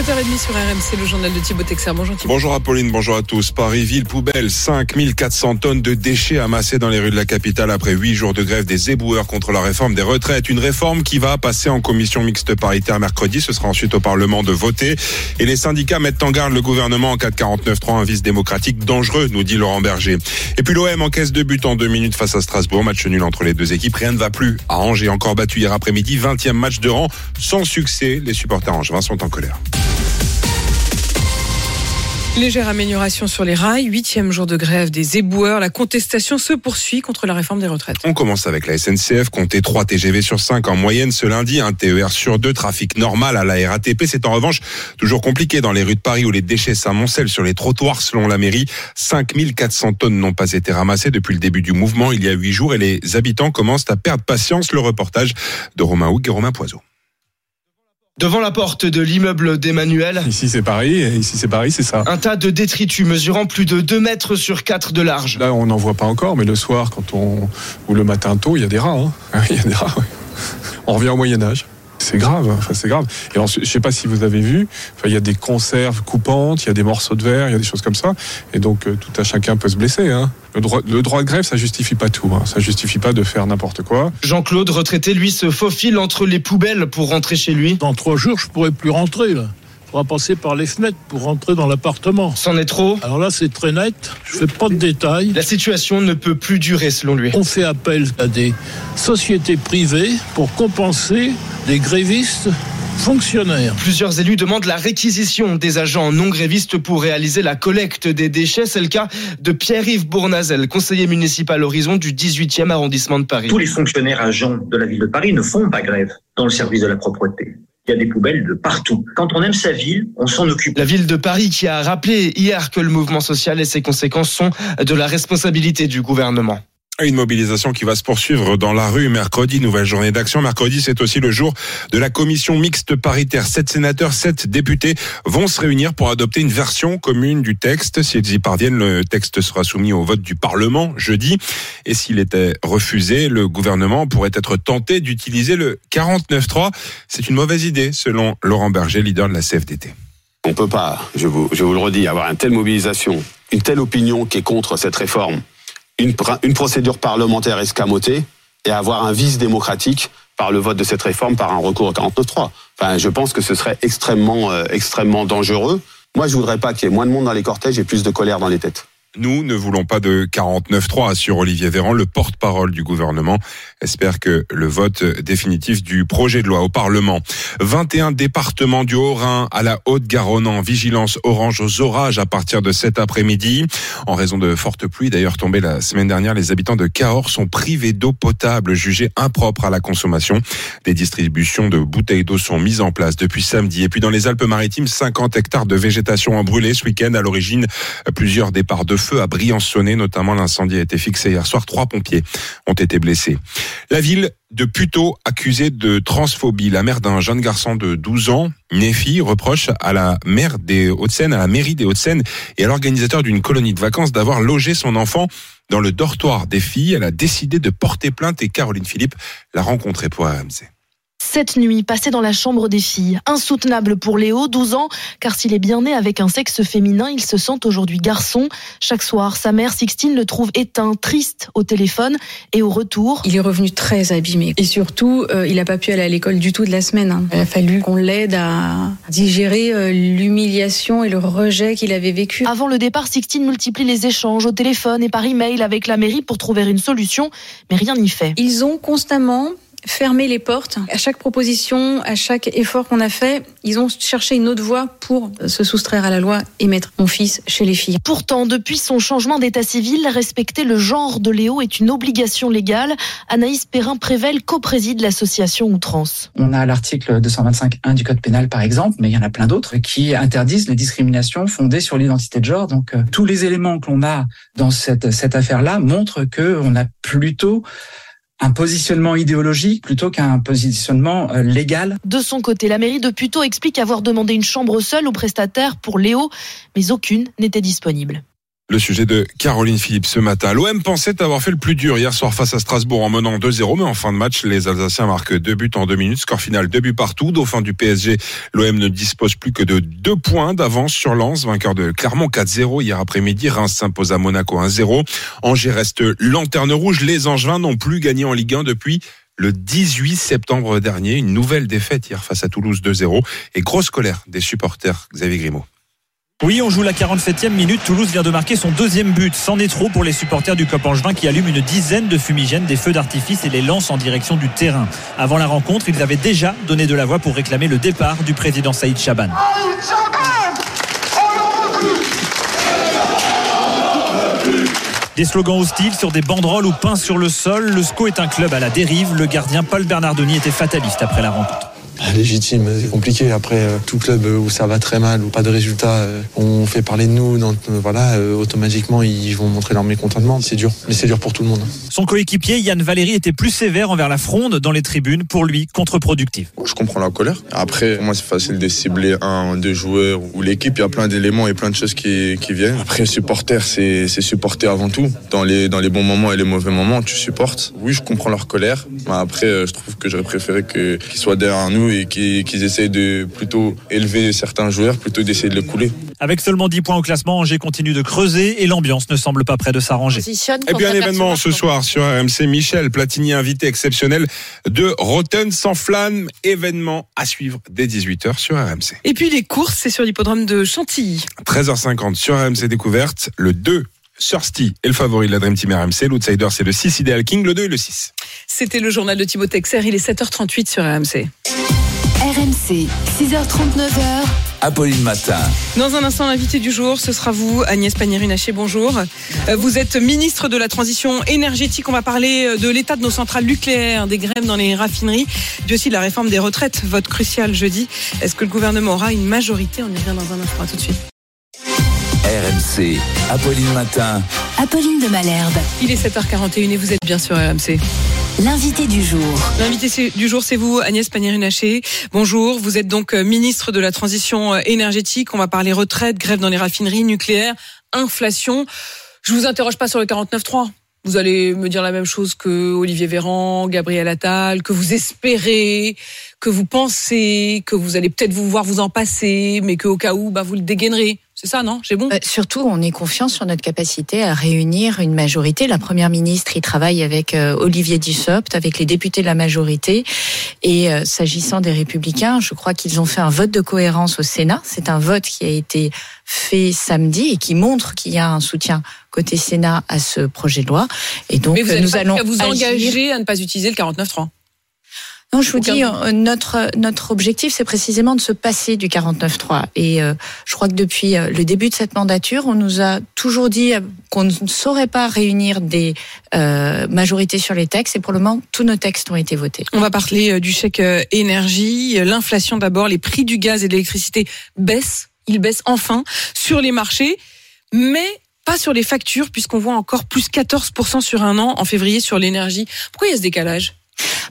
7h30 sur RMC, le journal de Thibaut. Bonjour Thibaut.
Bonjour Apolline, bonjour à tous. Paris, ville poubelle, 5400 tonnes de déchets amassés dans les rues de la capitale après 8 jours de grève des éboueurs contre la réforme des retraites. Une réforme qui va passer en commission mixte paritaire mercredi. Ce sera ensuite au Parlement de voter. Et les syndicats mettent en garde le gouvernement en cas de 49-3, un vice démocratique dangereux, nous dit Laurent Berger. Et puis l'OM encaisse deux buts en deux minutes face à Strasbourg. Match nul entre les deux équipes. Rien ne va plus. À Angers, encore battu hier après-midi. 20e match de rang. Sans succès, les supporters angevins sont en colère.
Légère amélioration sur les rails, huitième jour de grève des éboueurs. La contestation se poursuit contre la réforme des retraites.
On commence avec la SNCF, compter 3 TGV sur 5 en moyenne ce lundi, un TER sur 2, trafic normal à la RATP. C'est en revanche toujours compliqué dans les rues de Paris où les déchets s'amoncellent sur les trottoirs selon la mairie. 5400 tonnes n'ont pas été ramassées depuis le début du mouvement il y a 8 jours et les habitants commencent à perdre patience. Le reportage de Romain Houg et Romain Poiseau.
Devant la porte de l'immeuble d'Emmanuel.
Ici c'est Paris, et ici c'est Paris, c'est ça.
Un tas de détritus mesurant plus de 2 mètres sur 4 de large.
Là on n'en voit pas encore, mais le soir quand on ou le matin tôt, il y a des rats. Hein. Il y a des rats. On revient au Moyen Âge. C'est grave, enfin c'est grave. Et ensuite, je sais pas si vous avez vu, enfin, il y a des conserves coupantes, il y a des morceaux de verre, il y a des choses comme ça. Et donc euh, tout à chacun peut se blesser. Hein. Le, droit, le droit de grève, ça justifie pas tout. Hein. Ça justifie pas de faire n'importe quoi.
Jean-Claude, retraité, lui, se faufile entre les poubelles pour rentrer chez lui.
Dans trois jours, je pourrais plus rentrer là. On va passer par les fenêtres pour rentrer dans l'appartement.
C'en est trop
Alors là, c'est très net. Je fais pas de détails.
La situation ne peut plus durer selon lui.
On fait appel à des sociétés privées pour compenser des grévistes fonctionnaires.
Plusieurs élus demandent la réquisition des agents non grévistes pour réaliser la collecte des déchets. C'est le cas de Pierre-Yves Bournazel, conseiller municipal Horizon du 18e arrondissement de Paris.
Tous les fonctionnaires agents de la ville de Paris ne font pas grève dans le service de la propreté. Il y a des poubelles de partout. Quand on aime sa ville, on s'en occupe.
La ville de Paris qui a rappelé hier que le mouvement social et ses conséquences sont de la responsabilité du gouvernement.
Une mobilisation qui va se poursuivre dans la rue mercredi, nouvelle journée d'action. Mercredi, c'est aussi le jour de la commission mixte paritaire. Sept sénateurs, sept députés vont se réunir pour adopter une version commune du texte. Si ils y parviennent, le texte sera soumis au vote du Parlement jeudi. Et s'il était refusé, le gouvernement pourrait être tenté d'utiliser le 49.3. C'est une mauvaise idée, selon Laurent Berger, leader de la CFDT.
On peut pas, je vous le redis, avoir une telle mobilisation, une telle opinion qui est contre cette réforme une, procédure parlementaire escamotée et avoir un vice démocratique par le vote de cette réforme par un recours au 49.3. Enfin, je pense que ce serait extrêmement, euh, extrêmement dangereux. Moi, je voudrais pas qu'il y ait moins de monde dans les cortèges et plus de colère dans les têtes.
Nous ne voulons pas de 49-3, assure Olivier Véran, le porte-parole du gouvernement. Espère que le vote définitif du projet de loi au Parlement. 21 départements du Haut-Rhin à la Haute-Garonne en vigilance orange aux orages à partir de cet après-midi. En raison de fortes pluies d'ailleurs tombées la semaine dernière, les habitants de Cahors sont privés d'eau potable jugée impropre à la consommation. Des distributions de bouteilles d'eau sont mises en place depuis samedi. Et puis dans les Alpes-Maritimes, 50 hectares de végétation ont brûlé ce week-end. À l'origine, plusieurs départs de feu à Briançonnet, notamment l'incendie a été fixé hier soir. Trois pompiers ont été blessés. La ville de Puteaux accusée de transphobie. La mère d'un jeune garçon de 12 ans, Néfi, reproche à la maire des Hauts-de-Seine, à la mairie des Hauts-de-Seine et à l'organisateur d'une colonie de vacances d'avoir logé son enfant dans le dortoir des filles. Elle a décidé de porter plainte et Caroline Philippe l'a rencontrée pour RMC.
Cette nuit passée dans la chambre des filles. Insoutenable pour Léo, 12 ans, car s'il est bien né avec un sexe féminin, il se sent aujourd'hui garçon. Chaque soir, sa mère, Sixtine, le trouve éteint, triste au téléphone et au retour.
Il est revenu très abîmé. Et surtout, euh, il n'a pas pu aller à l'école du tout de la semaine. hein. Il a fallu qu'on l'aide à digérer euh, l'humiliation et le rejet qu'il avait vécu.
Avant le départ, Sixtine multiplie les échanges au téléphone et par email avec la mairie pour trouver une solution, mais rien n'y fait.
Ils ont constamment fermé les portes. À chaque proposition, à chaque effort qu'on a fait, ils ont cherché une autre voie pour se soustraire à la loi et mettre mon fils chez les filles.
Pourtant, depuis son changement d'état civil, respecter le genre de Léo est une obligation légale. Anaïs Perrin-Prével co-préside l'association Outrance.
On a l'article 225.1 du Code pénal, par exemple, mais il y en a plein d'autres qui interdisent les discriminations fondées sur l'identité de genre. Donc, euh, tous les éléments que l'on a dans cette, cette affaire-là montrent qu'on a plutôt un positionnement idéologique plutôt qu'un positionnement euh, légal.
De son côté, la mairie de Puteaux explique avoir demandé une chambre seule aux prestataires pour Léo, mais aucune n'était disponible.
Le sujet de Caroline Philippe ce matin. L'OM pensait avoir fait le plus dur hier soir face à Strasbourg en menant 2-0, mais en fin de match, les Alsaciens marquent deux buts en deux minutes. Score final, deux buts partout. Dauphin du PSG, l'OM ne dispose plus que de deux points d'avance sur Lens, vainqueur de Clermont 4-0 hier après-midi. Reims s'impose à Monaco 1-0. Angers reste lanterne rouge. Les Angevins n'ont plus gagné en Ligue 1 depuis le 18 septembre dernier. Une nouvelle défaite hier face à Toulouse 2-0 et grosse colère des supporters. Xavier Grimaud.
Oui, on joue la 47e minute. Toulouse vient de marquer son deuxième but. C'en est trop pour les supporters du Cop Angevin qui allument une dizaine de fumigènes, des feux d'artifice et les lancent en direction du terrain. Avant la rencontre, ils avaient déjà donné de la voix pour réclamer le départ du président Saïd Chaban. Des slogans hostiles sur des banderoles ou peints sur le sol. Le SCO est un club à la dérive. Le gardien Paul Bernardoni était fataliste après la rencontre.
Légitime, c'est compliqué. Après, euh, tout club où ça va très mal ou pas de résultats, euh, on fait parler de nous. Donc, euh, voilà, automatiquement, ils vont montrer leur mécontentement. C'est dur, mais c'est dur pour tout le monde.
Son coéquipier Yann Valéry était plus sévère envers la fronde dans les tribunes, pour lui contre-productif.
Je comprends la colère. Après, pour moi, c'est facile de cibler un, deux joueurs ou l'équipe. Il y a plein d'éléments et plein de choses qui, qui viennent. Après, supporter, c'est supporter avant tout. Dans les, dans les bons moments et les mauvais moments, tu supportes. Oui, je comprends leur colère. Mais après, je trouve que j'aurais préféré qu'ils soient derrière nous et qu'ils essayent de plutôt élever certains joueurs plutôt d'essayer de le couler.
Avec seulement 10 points au classement, Angers continue de creuser et l'ambiance ne semble pas près de s'arranger.
Et puis un événement ce soir sur RMC. Michel Platini, invité exceptionnel de Rotten sans flamme. Événement à suivre dès 18h sur RMC.
Et puis les courses, c'est sur l'hippodrome de Chantilly.
13h50 sur RMC Découverte. Le 2 Sursti est le favori de la Dream Team RMC. L'outsider, c'est le 6 Ideal King, le 2 et le 6.
C'était le journal de Thibaut Texer. Il est 7h38 sur RMC.
RMC, 6h39h.
Apolline Matin.
Dans un instant, l'invité du jour, ce sera vous, Agnès Pannier-Runacher. Bonjour. Euh, Vous êtes ministre de la Transition énergétique. On va parler euh, de l'état de nos centrales nucléaires, des grèves dans les raffineries, puis aussi de la réforme des retraites, vote crucial jeudi. Est-ce que le gouvernement aura une majorité? On y revient dans un instant. À tout de suite.
RMC, Apolline Matin.
Apolline de Malherbe.
Il est 7h41 et vous êtes bien sur RMC.
L'invité du jour.
L'invité du jour, c'est vous, Agnès Pannier-Runacher. Bonjour, vous êtes donc euh, ministre de la Transition euh, énergétique. On va parler retraite, grève dans les raffineries, nucléaire, inflation. Je vous interroge pas sur le 49.3. Vous allez me dire la même chose que Olivier Véran, Gabriel Attal, que vous espérez, que vous pensez, que vous allez peut-être vous voir vous en passer, mais qu'au cas où, bah, vous le dégainerez. C'est ça, non? J'ai bon?
Euh, Surtout, on est confiant sur notre capacité à réunir une majorité. La première ministre, il travaille avec euh, Olivier Dussopt, avec les députés de la majorité. Et euh, s'agissant des Républicains, je crois qu'ils ont fait un vote de cohérence au Sénat. C'est un vote qui a été fait samedi et qui montre qu'il y a un soutien côté Sénat à ce projet de loi. Et donc,
mais vous allez
nous
pas
allons
vous
agir.
engager à ne pas utiliser le 49.3.
Non, je vous
Aucun
dis, euh, notre notre objectif, c'est précisément de se passer du 49.3. Et euh, je crois que depuis euh, le début de cette mandature, on nous a toujours dit euh, qu'on ne saurait pas réunir des euh, majorités sur les textes. Et pour le moment, tous nos textes ont été votés.
On va parler du chèque énergie, l'inflation d'abord, les prix du gaz et de l'électricité baissent, ils baissent enfin sur les marchés, mais pas sur les factures puisqu'on voit encore plus 14% sur un an en février sur l'énergie. Pourquoi il y a ce décalage?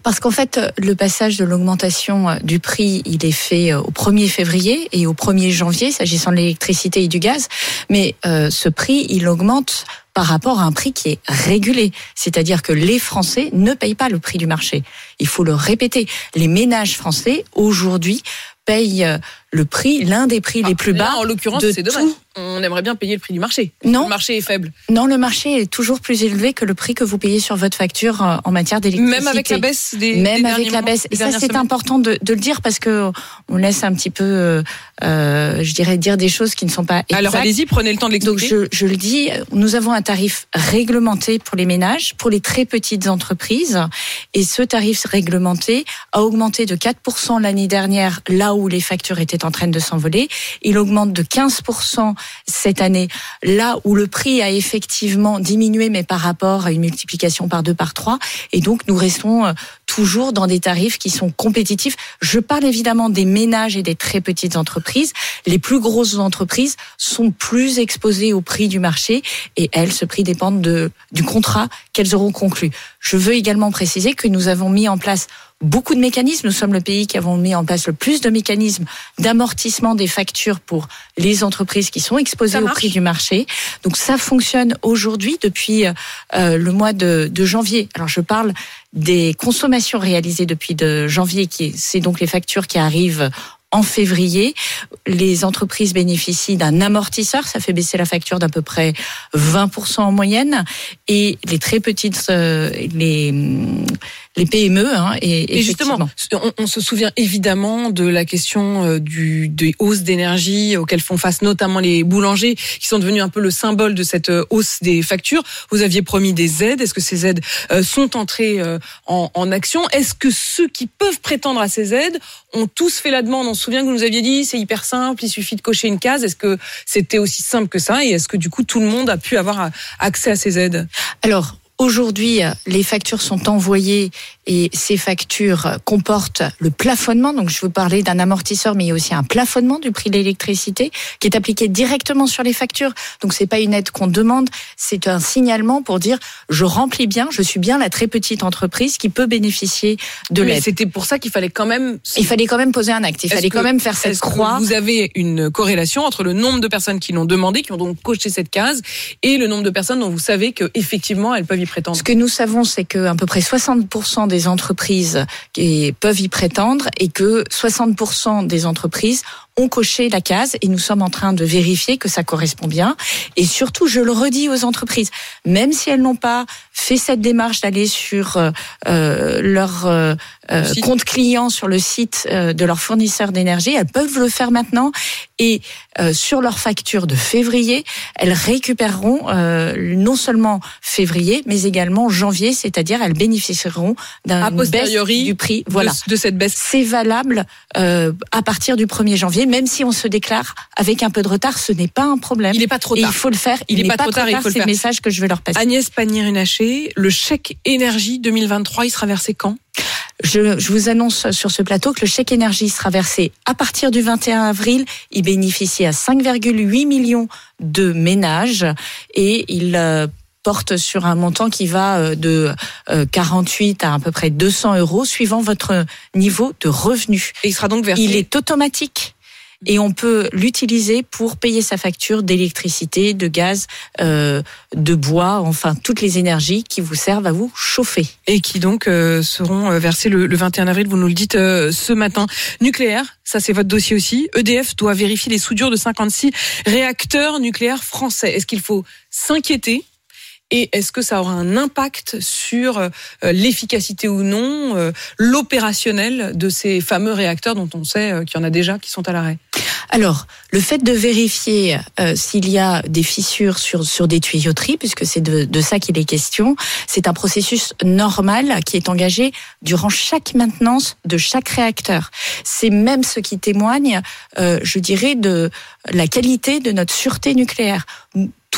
Parce qu'en fait, le passage de l'augmentation euh, du prix, il est fait euh, au 1er février et au 1er janvier, s'agissant de l'électricité et du gaz. Mais euh, ce prix, il augmente par rapport à un prix qui est régulé. C'est-à-dire que les Français ne payent pas le prix du marché. Il faut le répéter. Les ménages français, aujourd'hui, payent euh, le prix, l'un des prix les plus bas.
Là, en l'occurrence,
de
c'est dommage.
tout.
On aimerait bien payer le prix du marché.
Non.
Le marché est faible.
Non, le marché est toujours plus élevé que le prix que vous payez sur votre facture euh, en matière d'électricité.
Même avec la baisse des
Même
des
avec la baisse. Et ça, c'est important de, de le dire parce que on laisse un petit peu, euh, euh, je dirais, dire des choses qui ne sont pas exactes.
Alors allez-y, prenez le temps de
Donc
l'expliquer.
je, je le dis, nous avons un tarif réglementé pour les ménages, pour les très petites entreprises. Et ce tarif réglementé a augmenté de 4% l'année dernière, là où les factures étaient en train de s'envoler. Il augmente de 15% cette année, là où le prix a effectivement diminué, mais par rapport à une multiplication par deux, par trois. Et donc, nous restons euh, toujours dans des tarifs qui sont compétitifs. Je parle évidemment des ménages et des très petites entreprises. Les plus grosses entreprises sont plus exposées au prix du marché et elles, ce prix dépend de, du contrat qu'elles auront conclu. Je veux également préciser que nous avons mis en place beaucoup de mécanismes. Nous sommes le pays qui avons mis en place le plus de mécanismes d'amortissement des factures pour les entreprises qui sont exposées au prix du marché. Donc ça fonctionne aujourd'hui depuis euh, le mois de, de janvier. Alors je parle des consommations réalisées depuis de janvier, qui c'est donc les factures qui arrivent en février, les entreprises bénéficient d'un amortisseur, ça fait baisser la facture d'à peu près 20% en moyenne, et les très petites, euh, les les PME. Hein, et,
et justement, on, on, se souvient évidemment de la question euh, du, des hausses d'énergie auxquelles font face notamment les boulangers, qui sont devenus un peu le symbole de cette euh, hausse des factures. Vous aviez promis des aides. Est-ce que ces aides sont entrées en, en action? Est-ce que ceux qui peuvent prétendre à ces aides ont tous fait la demande? On se souvient que vous nous aviez dit c'est hyper simple, il suffit de cocher une case. Est-ce que c'était aussi simple que ça? Et est-ce que du coup tout le monde a pu avoir accès à ces aides?
Alors Aujourd'hui, les factures sont envoyées et ces factures comportent le plafonnement. Donc, je vous parlais d'un amortisseur, mais il y a aussi un plafonnement du prix de l'électricité qui est appliqué directement sur les factures. Donc, c'est pas une aide qu'on demande, c'est un signalement pour dire je remplis bien, je suis bien la très petite entreprise qui peut bénéficier de l'aide.
C'était pour ça qu'il fallait quand même.
Il fallait quand même poser un acte. Il fallait quand même faire cette croix.
Vous avez une corrélation entre le nombre de personnes qui l'ont demandé, qui ont donc coché cette case, et le nombre de personnes dont vous savez que effectivement elles peuvent y prétendre?
Ce que nous savons, c'est que à peu près 60% des entreprises qui peuvent y prétendre et que 60% des entreprises ont coché la case et nous sommes en train de vérifier que ça correspond bien. Et surtout, je le redis aux entreprises, même si elles n'ont pas fait cette démarche d'aller sur euh, leur euh, compte client sur le site de leur fournisseur d'énergie, elles peuvent le faire maintenant et euh, sur leur facture de février, elles récupéreront euh, non seulement février, mais également janvier, c'est-à-dire elles bénéficieront d'un baisse du prix. Voilà,
de, de cette baisse.
C'est valable euh, à partir du 1er janvier, même si on se déclare avec un peu de retard, ce n'est pas un problème.
Il n'est pas trop tard.
Et il faut le faire.
Il n'est pas, pas, trop tard. tard
faut le, message que je vais leur passer.
Agnès Pannier-Runacher, le chèque énergie 2023, il sera versé quand?
Je, je, vous annonce sur ce plateau que le chèque énergie sera versé à partir du 21 avril. Il bénéficie à 5,8 millions de ménages et il euh, porte sur un montant qui va euh, de 48 à à peu près 200 euros suivant votre niveau de revenu.
Et il sera donc versé.
Il est automatique et on peut l'utiliser pour payer sa facture d'électricité, de gaz, euh, de bois, enfin toutes les énergies qui vous servent à vous chauffer.
Et qui donc euh, seront versées le, le, 21 avril, vous nous le dites euh, ce matin. Nucléaire, ça c'est votre dossier aussi. EDF doit vérifier les soudures de 56 réacteurs nucléaires français. Est-ce qu'il faut s'inquiéter et est-ce que ça aura un impact sur euh, l'efficacité ou non, euh, l'opérationnel de ces fameux réacteurs dont on sait euh, qu'il y en a déjà qui sont à l'arrêt?
Alors, le fait de vérifier s'il y a des fissures sur, sur des tuyauteries, puisque c'est de, ça qu'il est question, c'est un processus normal qui est engagé durant chaque maintenance de chaque réacteur. C'est même ce qui témoigne, je dirais, de la qualité de notre sûreté nucléaire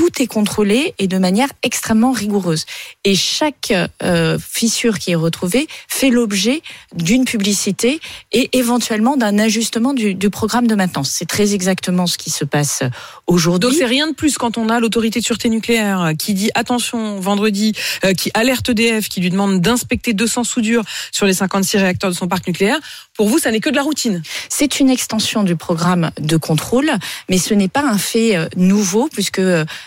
tout est contrôlé et de manière extrêmement rigoureuse. Et chaque euh, fissure qui est retrouvée fait l'objet d'une publicité et éventuellement d'un ajustement du, du, programme de maintenance. C'est très exactement ce qui se passe aujourd'hui.
Donc c'est rien de plus quand on a l'autorité de sûreté nucléaire qui dit attention vendredi, euh, qui alerte EDF, qui lui demande d'inspecter 200 soudures sur les 56 réacteurs de son parc nucléaire. Pour vous, ça n'est que de la routine.
C'est une extension du programme de contrôle, mais ce n'est pas un fait euh, nouveau puisque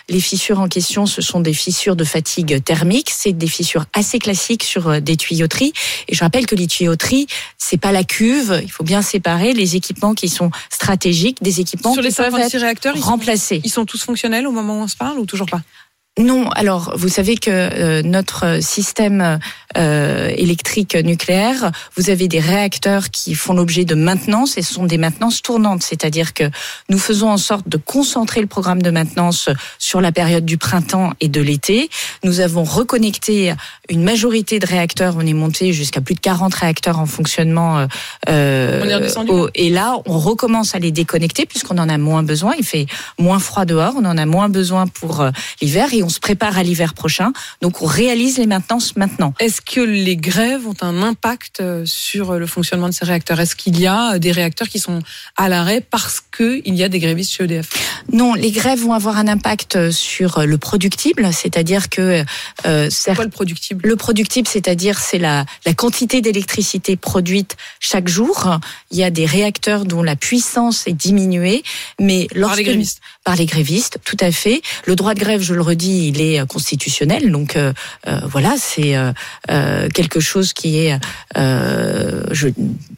les fissures en question, ce sont des fissures de fatigue thermique. C'est des fissures assez classiques sur des tuyauteries. Et je rappelle que les tuyauteries, c'est pas la cuve. Il faut bien séparer les équipements qui sont stratégiques des équipements
sur les
qui peuvent être
réacteurs
remplacés.
Ils sont, ils sont tous fonctionnels au moment où on se parle ou toujours pas?
Non, alors vous savez que euh, notre système euh, électrique nucléaire, vous avez des réacteurs qui font l'objet de maintenance et ce sont des maintenances tournantes, c'est-à-dire que nous faisons en sorte de concentrer le programme de maintenance sur la période du printemps et de l'été. Nous avons reconnecté une majorité de réacteurs, on est monté jusqu'à plus de 40 réacteurs en fonctionnement euh,
redescendu,
au- et là on recommence à les déconnecter puisqu'on en a moins besoin, il fait moins froid dehors, on en a moins besoin pour euh, l'hiver et on se prépare à l'hiver prochain. Donc on réalise les maintenances maintenant.
Est-ce que les grèves ont un impact euh, sur le fonctionnement de ces réacteurs? Est-ce qu'il y a euh, des réacteurs qui sont à l'arrêt parce qu'il y a des grévistes chez EDF
Non, les grèves vont avoir un impact sur le productible, c'est-à-dire que euh, certes-
Quoi le productible?
le productible, c'est-à-dire c'est la, la quantité d'électricité produite chaque jour. Il y a des réacteurs dont la puissance est diminuée, mais lorsque
les grévistes.
par les grévistes, tout à fait. Le droit de grève, je le redis, il est euh, constitutionnel, donc euh, euh, voilà, c'est euh, euh, quelque chose qui est euh, je,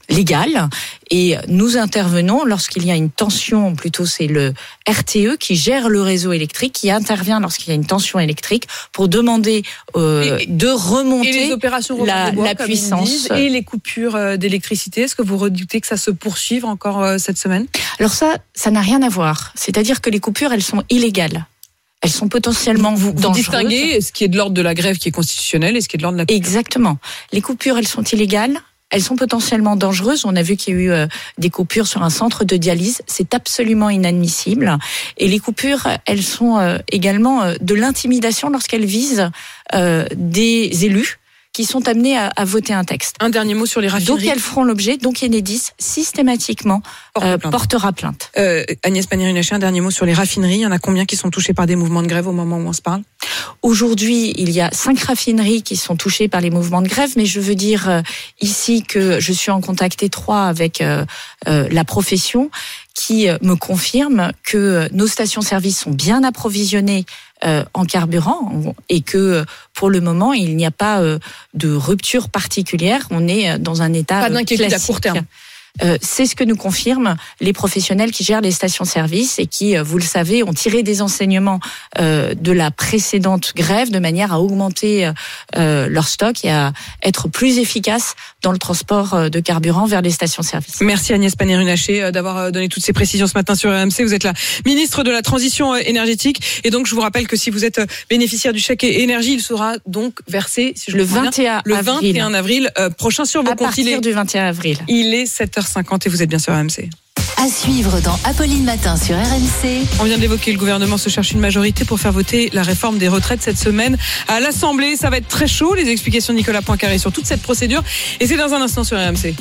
légal. Et nous intervenons lorsqu'il y a une tension, plutôt c'est le RTE qui gère le réseau électrique, qui intervient lorsqu'il y a une tension électrique pour demander euh, de remonter
Et les opérations
la,
bois,
puissance.
disent, et les coupures euh, d'électricité. Est-ce que vous redoutez que ça se poursuive encore euh, cette semaine?
Alors ça, ça n'a rien à voir. C'est-à-dire que les coupures, elles sont illégales. Elles sont potentiellement
Vous
dangereuses.
distinguez ce qui est de l'ordre de la grève qui est constitutionnel et ce qui est de l'ordre de la
Exactement. Les coupures, elles sont illégales. Elles sont potentiellement dangereuses. On a vu qu'il y a eu euh, des coupures sur un centre de dialyse. C'est absolument inadmissible. Et les coupures, elles sont euh, également euh, de l'intimidation lorsqu'elles visent des élus qui sont amenés à, à voter un texte.
Un dernier mot sur les raffineries.
Donc elles feront l'objet, donc Enedis systématiquement euh, portera plainte.
Euh, Agnès Pannier-Runacher, un dernier mot sur les raffineries. Il y en a combien qui sont touchés par des mouvements de grève au moment où on se parle?
Aujourd'hui, il y a cinq raffineries qui sont touchées par les mouvements de grève, mais je veux dire euh, ici que je suis en contact étroit avec euh, euh, la profession qui euh, me confirme que euh, nos stations-service sont bien approvisionnées euh, en carburant et que euh, pour le moment, il n'y a pas euh, de rupture particulière. On est dans un état
Pas d'inquiétude à court terme.
Euh, c'est ce que nous confirment les professionnels qui gèrent les stations-service et qui, euh, vous le savez, ont tiré des enseignements euh, de la précédente grève de manière à augmenter euh, leur stock et à être plus efficaces dans le transport euh, de carburant vers les stations-service.
Merci Agnès Pannier-Runacher euh, d'avoir euh, donné toutes ces précisions ce matin sur RMC. Vous êtes la ministre de la Transition euh, énergétique. Et donc, je vous rappelle que si vous êtes euh, bénéficiaire du chèque énergie, il sera donc versé si je
Le
comprends bien,
21
le
avril.
21 avril euh, prochain sur vos
À
comptes. Il
partir du 21 avril.
il est 7h50 et vous êtes bien sur RMC.
À suivre dans Apolline Matin sur RMC.
On vient d'évoquer, le gouvernement se cherche une majorité pour faire voter la réforme des retraites cette semaine à l'Assemblée. Ça va être très chaud, les explications de Nicolas Poincaré sur toute cette procédure. Et c'est dans un instant sur RMC.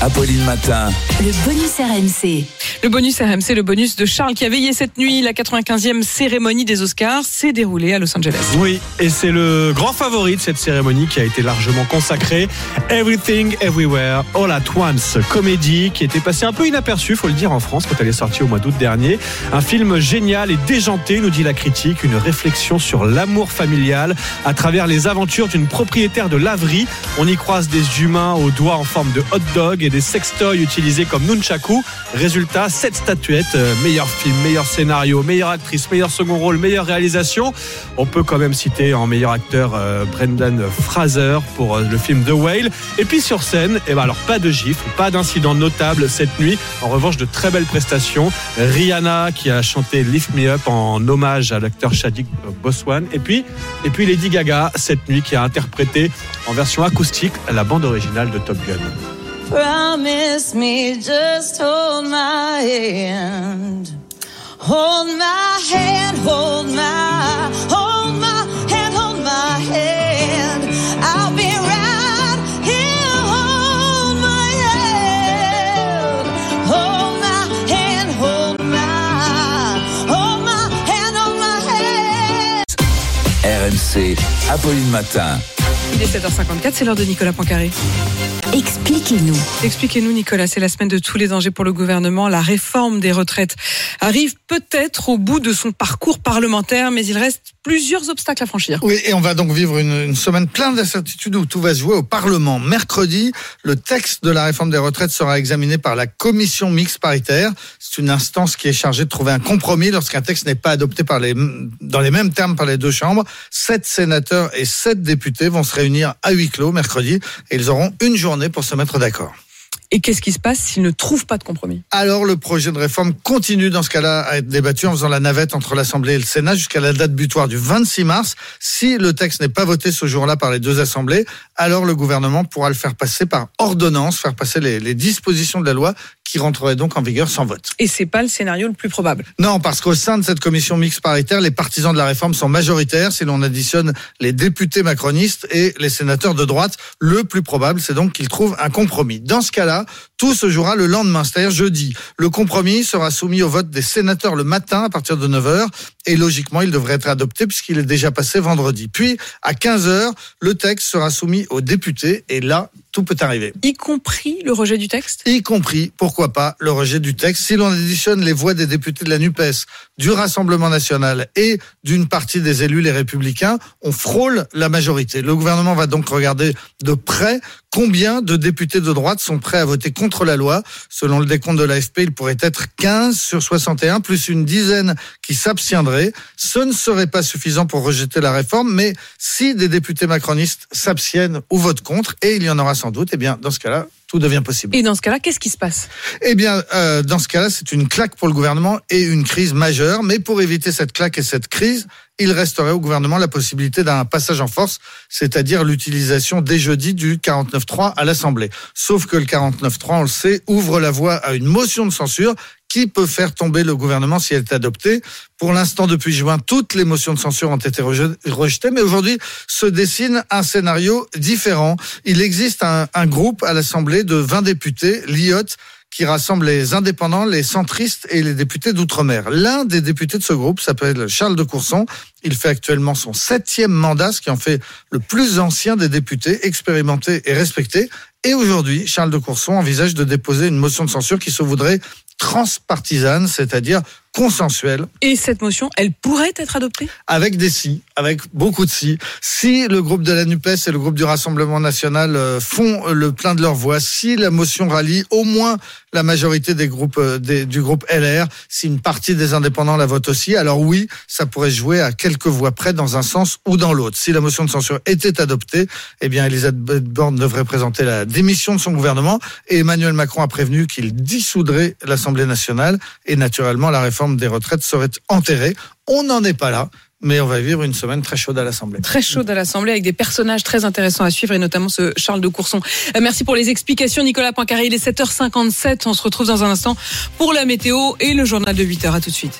Apolline Matin.
Le bonus RMC.
Le bonus RMC, le bonus de Charles qui a veillé cette nuit. La 95e cérémonie des Oscars s'est déroulée à Los Angeles.
Oui, et c'est le grand favori de cette cérémonie qui a été largement consacrée. Everything, Everywhere, All at Once, comédie qui était passée un peu inaperçue, faut le dire, en France quand elle est sortie au mois d'août dernier. Un film génial et déjanté, nous dit la critique, une réflexion sur l'amour familial à travers les aventures d'une propriétaire de laverie. On y croise des humains aux doigts en forme de hot dog et des sextoys utilisés comme nunchaku. Résultat, sept statuettes, euh, meilleur film, meilleur scénario, meilleure actrice, meilleur second rôle, meilleure réalisation. On peut quand même citer en meilleur acteur euh, Brendan Fraser pour euh, le film The Whale. Et puis sur scène, eh ben alors pas de gifles, pas d'incident notable cette nuit. En revanche, de très belles prestations. Rihanna qui a chanté Lift Me Up en hommage à l'acteur Chadwick Boseman. Et puis, et puis Lady Gaga cette nuit qui a interprété en version acoustique la bande originale de Top Gun.
Promise me, just hold my hand. Hold my hand, hold my, hold my hand, hold my hand. I'll be right here, hold my hand. Hold my hand, hold my, hold my hand, hold my hand.
RMC. Apolline Matin.
Il est 7h54, c'est l'heure de Nicolas Poincaré.
Expliquez-nous.
Expliquez-nous, Nicolas, c'est la semaine de tous les dangers pour le gouvernement. La réforme des retraites arrive peut-être au bout de son parcours parlementaire, mais il reste plusieurs obstacles à franchir.
Oui, et on va donc vivre une, une semaine pleine d'incertitudes où tout va se jouer au Parlement. Mercredi, le texte de la réforme des retraites sera examiné par la commission mixte paritaire. C'est une instance qui est chargée de trouver un compromis lorsqu'un texte n'est pas adopté par les, dans les mêmes termes par les deux chambres. Sept sénateurs et sept députés vont se réunir à huis clos mercredi et ils auront une journée pour se mettre d'accord.
Et qu'est-ce qui se passe s'ils ne trouvent pas de compromis?
Alors le projet de réforme continue dans ce cas-là à être débattu en faisant la navette entre l'Assemblée et le Sénat jusqu'à la date butoir du 26 mars. Si le texte n'est pas voté ce jour-là par les deux assemblées, alors le gouvernement pourra le faire passer par ordonnance, faire passer les, les dispositions de la loi qui rentrerait donc en vigueur sans vote.
Et c'est pas le scénario le plus probable.
Non, parce qu'au sein de cette commission mixte paritaire, les partisans de la réforme sont majoritaires si l'on additionne les députés macronistes et les sénateurs de droite. Le plus probable, c'est donc qu'ils trouvent un compromis. Dans ce cas-là, tout se jouera le lendemain, c'est-à-dire jeudi. Le compromis sera soumis au vote des sénateurs le matin à partir de 9h et logiquement, il devrait être adopté puisqu'il est déjà passé vendredi. Puis, à 15h, le texte sera soumis aux députés et là, tout peut arriver.
Y compris le rejet du texte?
Y compris, pourquoi pas, le rejet du texte. Si l'on additionne les voix des députés de la NUPES, du Rassemblement national et d'une partie des élus, les républicains, on frôle la majorité. Le gouvernement va donc regarder de près combien de députés de droite sont prêts à voter contre la loi? Selon le décompte de l'AFP, il pourrait être 15 sur 61, plus une dizaine qui s'abstiendraient. Ce ne serait pas suffisant pour rejeter la réforme, mais si des députés macronistes s'abstiennent ou votent contre, et il y en aura sans doute, eh bien, dans ce cas-là, tout devient possible.
Et dans ce cas-là, qu'est-ce qui se passe?
Eh bien, euh, dans ce cas-là, c'est une claque pour le gouvernement et une crise majeure. Mais pour éviter cette claque et cette crise, il resterait au gouvernement la possibilité d'un passage en force, c'est-à-dire l'utilisation dès jeudi du 49.3 à l'Assemblée. Sauf que le 49.3, on le sait, ouvre la voie à une motion de censure qui peut faire tomber le gouvernement si elle est adoptée? Pour l'instant, depuis juin, toutes les motions de censure ont été rejetées, mais aujourd'hui se dessine un scénario différent. Il existe un, groupe à l'Assemblée de 20 députés, l'IOT, qui rassemble les indépendants, les centristes et les députés d'outre-mer. L'un des députés de ce groupe s'appelle Charles de Courson. Il fait actuellement son septième mandat, ce qui en fait le plus ancien des députés, expérimentés et respectés. Et aujourd'hui, Charles de Courson envisage de déposer une motion de censure qui se voudrait transpartisane, c'est-à-dire consensuelle.
Et cette motion, elle pourrait être adoptée?
Avec des si, avec beaucoup de si. Si le groupe de la NUPES et le groupe du Rassemblement national euh, font le plein de leur voix, si la motion rallie au moins la majorité des groupes euh, des, du groupe LR, si une partie des indépendants la vote aussi, alors oui, ça pourrait jouer à quelques voix près dans un sens ou dans l'autre. Si la motion de censure était adoptée, eh bien Elisabeth Borne devrait présenter la démission de son gouvernement et Emmanuel Macron a prévenu qu'il dissoudrait l'Assemblée nationale et naturellement la réforme des retraites serait enterrée. On n'en est pas là. Mais on va vivre une semaine très chaude à l'Assemblée.
Très chaude à l'Assemblée avec des personnages très intéressants à suivre et notamment ce Charles de Courson. Euh, merci pour les explications Nicolas Poincaré. Il est 7h57. On se retrouve dans un instant pour la météo et le journal de 8h. À tout de suite.